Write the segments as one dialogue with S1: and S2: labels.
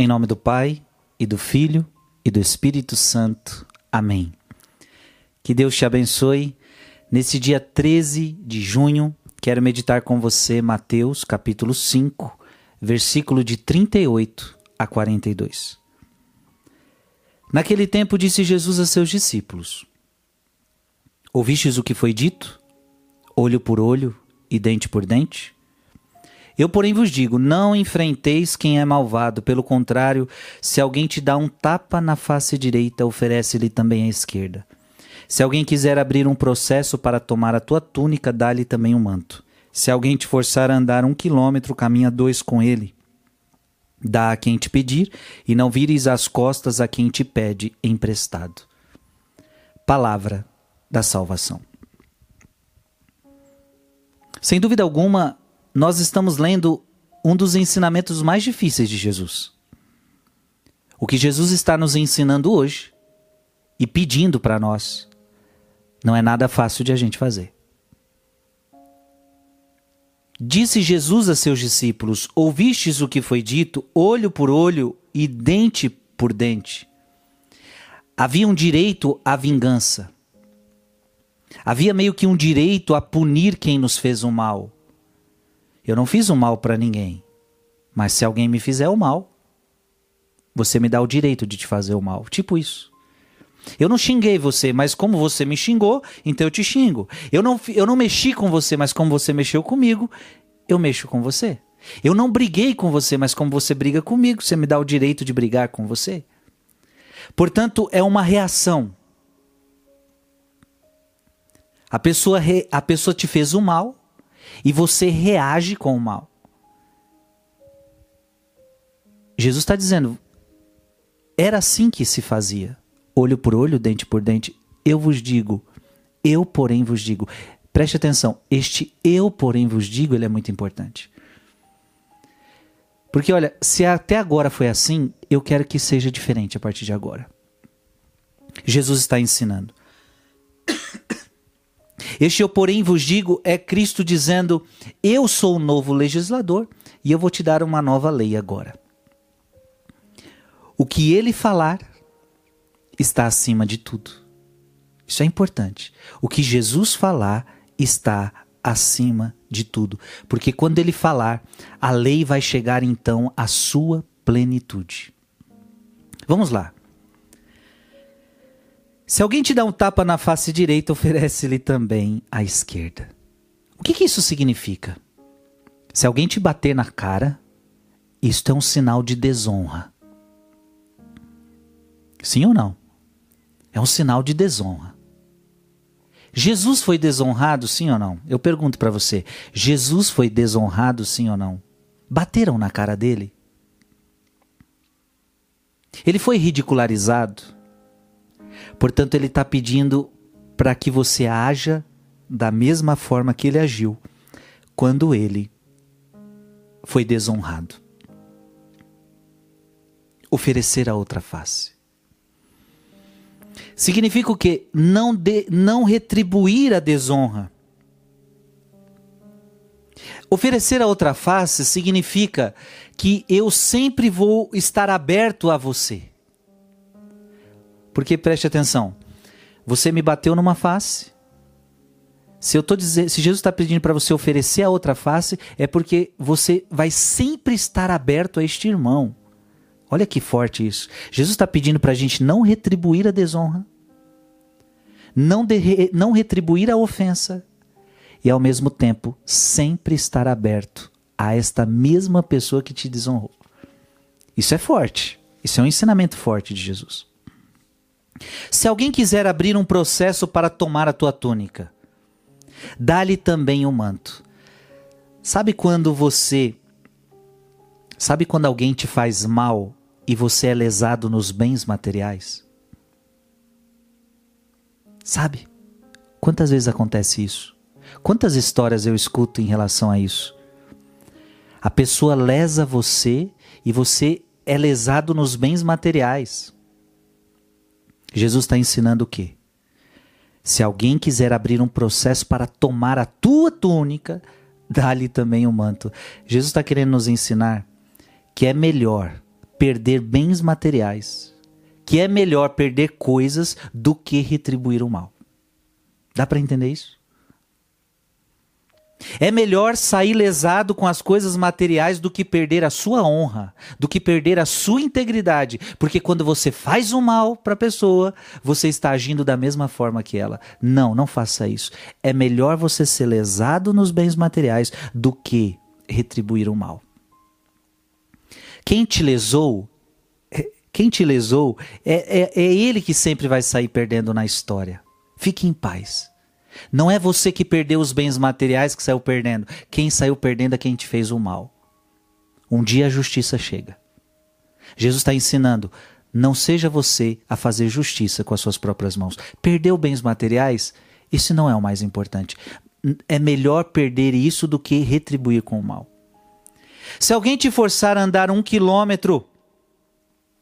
S1: Em nome do Pai, e do Filho, e do Espírito Santo. Amém. Que Deus te abençoe. Nesse dia 13 de junho, quero meditar com você Mateus, capítulo 5, versículo de 38 a 42. Naquele tempo disse Jesus a seus discípulos: Ouvistes o que foi dito? Olho por olho e dente por dente? Eu, porém, vos digo: não enfrenteis quem é malvado. Pelo contrário, se alguém te dá um tapa na face direita, oferece-lhe também a esquerda. Se alguém quiser abrir um processo para tomar a tua túnica, dá-lhe também um manto. Se alguém te forçar a andar um quilômetro, caminha dois com ele. Dá a quem te pedir, e não vires as costas a quem te pede emprestado. Palavra da salvação. Sem dúvida alguma, nós estamos lendo um dos ensinamentos mais difíceis de Jesus. O que Jesus está nos ensinando hoje e pedindo para nós não é nada fácil de a gente fazer. Disse Jesus a seus discípulos: Ouvistes o que foi dito, olho por olho e dente por dente. Havia um direito à vingança. Havia meio que um direito a punir quem nos fez o mal. Eu não fiz o um mal para ninguém. Mas se alguém me fizer o mal, você me dá o direito de te fazer o mal. Tipo isso. Eu não xinguei você, mas como você me xingou, então eu te xingo. Eu não, eu não mexi com você, mas como você mexeu comigo, eu mexo com você. Eu não briguei com você, mas como você briga comigo, você me dá o direito de brigar com você. Portanto, é uma reação. A pessoa, re, a pessoa te fez o mal, e você reage com o mal. Jesus está dizendo: era assim que se fazia, olho por olho, dente por dente. Eu vos digo, eu, porém, vos digo. Preste atenção, este eu, porém, vos digo, ele é muito importante. Porque, olha, se até agora foi assim, eu quero que seja diferente a partir de agora. Jesus está ensinando. Este eu, porém, vos digo é Cristo dizendo: Eu sou o novo legislador e eu vou te dar uma nova lei agora. O que ele falar está acima de tudo. Isso é importante. O que Jesus falar está acima de tudo. Porque quando ele falar, a lei vai chegar então à sua plenitude. Vamos lá. Se alguém te dá um tapa na face direita, oferece-lhe também a esquerda. O que, que isso significa? Se alguém te bater na cara, isto é um sinal de desonra. Sim ou não? É um sinal de desonra. Jesus foi desonrado, sim ou não? Eu pergunto para você: Jesus foi desonrado, sim ou não? Bateram na cara dele? Ele foi ridicularizado? Portanto, ele está pedindo para que você haja da mesma forma que ele agiu quando ele foi desonrado. Oferecer a outra face. Significa o quê? Não, de, não retribuir a desonra. Oferecer a outra face significa que eu sempre vou estar aberto a você. Porque preste atenção, você me bateu numa face. Se eu tô dizendo, se Jesus está pedindo para você oferecer a outra face, é porque você vai sempre estar aberto a este irmão. Olha que forte isso. Jesus está pedindo para a gente não retribuir a desonra, não, de, não retribuir a ofensa e ao mesmo tempo sempre estar aberto a esta mesma pessoa que te desonrou. Isso é forte. Isso é um ensinamento forte de Jesus. Se alguém quiser abrir um processo para tomar a tua túnica, dá-lhe também o um manto. Sabe quando você. Sabe quando alguém te faz mal e você é lesado nos bens materiais? Sabe? Quantas vezes acontece isso? Quantas histórias eu escuto em relação a isso? A pessoa lesa você e você é lesado nos bens materiais. Jesus está ensinando o quê? Se alguém quiser abrir um processo para tomar a tua túnica, dá-lhe também o um manto. Jesus está querendo nos ensinar que é melhor perder bens materiais, que é melhor perder coisas do que retribuir o mal. Dá para entender isso? É melhor sair lesado com as coisas materiais do que perder a sua honra, do que perder a sua integridade, porque quando você faz o mal para a pessoa, você está agindo da mesma forma que ela. Não, não faça isso. É melhor você ser lesado nos bens materiais do que retribuir o mal. Quem te lesou, é, quem te lesou, é, é, é ele que sempre vai sair perdendo na história. Fique em paz. Não é você que perdeu os bens materiais que saiu perdendo. Quem saiu perdendo é quem te fez o mal. Um dia a justiça chega. Jesus está ensinando: não seja você a fazer justiça com as suas próprias mãos. Perdeu bens materiais? Isso não é o mais importante. É melhor perder isso do que retribuir com o mal. Se alguém te forçar a andar um quilômetro,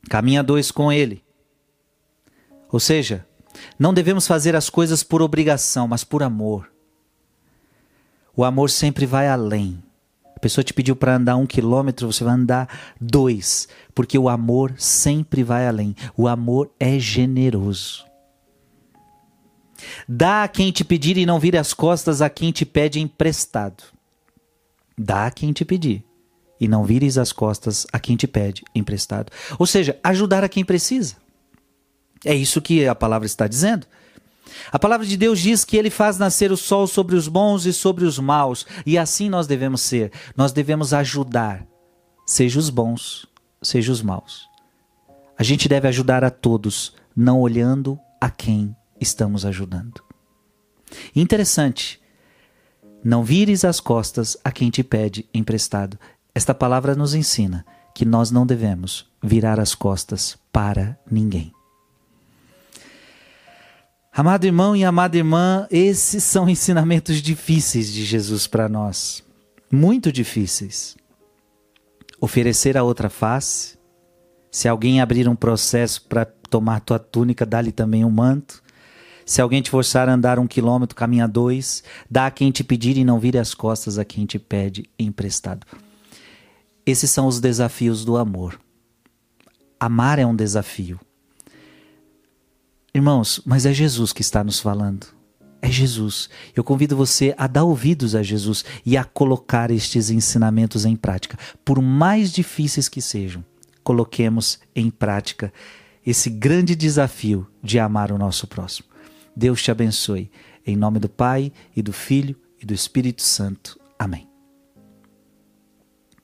S1: caminha dois com ele. Ou seja, não devemos fazer as coisas por obrigação, mas por amor. O amor sempre vai além. A pessoa te pediu para andar um quilômetro, você vai andar dois, porque o amor sempre vai além. O amor é generoso. Dá a quem te pedir e não vire as costas a quem te pede emprestado. Dá a quem te pedir e não vires as costas a quem te pede emprestado. Ou seja, ajudar a quem precisa. É isso que a palavra está dizendo. A palavra de Deus diz que ele faz nascer o sol sobre os bons e sobre os maus, e assim nós devemos ser. Nós devemos ajudar, seja os bons, seja os maus. A gente deve ajudar a todos, não olhando a quem estamos ajudando. Interessante. Não vires as costas a quem te pede emprestado. Esta palavra nos ensina que nós não devemos virar as costas para ninguém. Amado irmão e amada irmã, esses são ensinamentos difíceis de Jesus para nós. Muito difíceis. Oferecer a outra face. Se alguém abrir um processo para tomar tua túnica, dá-lhe também um manto. Se alguém te forçar a andar um quilômetro, caminha dois. Dá a quem te pedir e não vire as costas a quem te pede emprestado. Esses são os desafios do amor. Amar é um desafio. Irmãos, mas é Jesus que está nos falando. É Jesus. Eu convido você a dar ouvidos a Jesus e a colocar estes ensinamentos em prática. Por mais difíceis que sejam, coloquemos em prática esse grande desafio de amar o nosso próximo. Deus te abençoe. Em nome do Pai e do Filho e do Espírito Santo. Amém.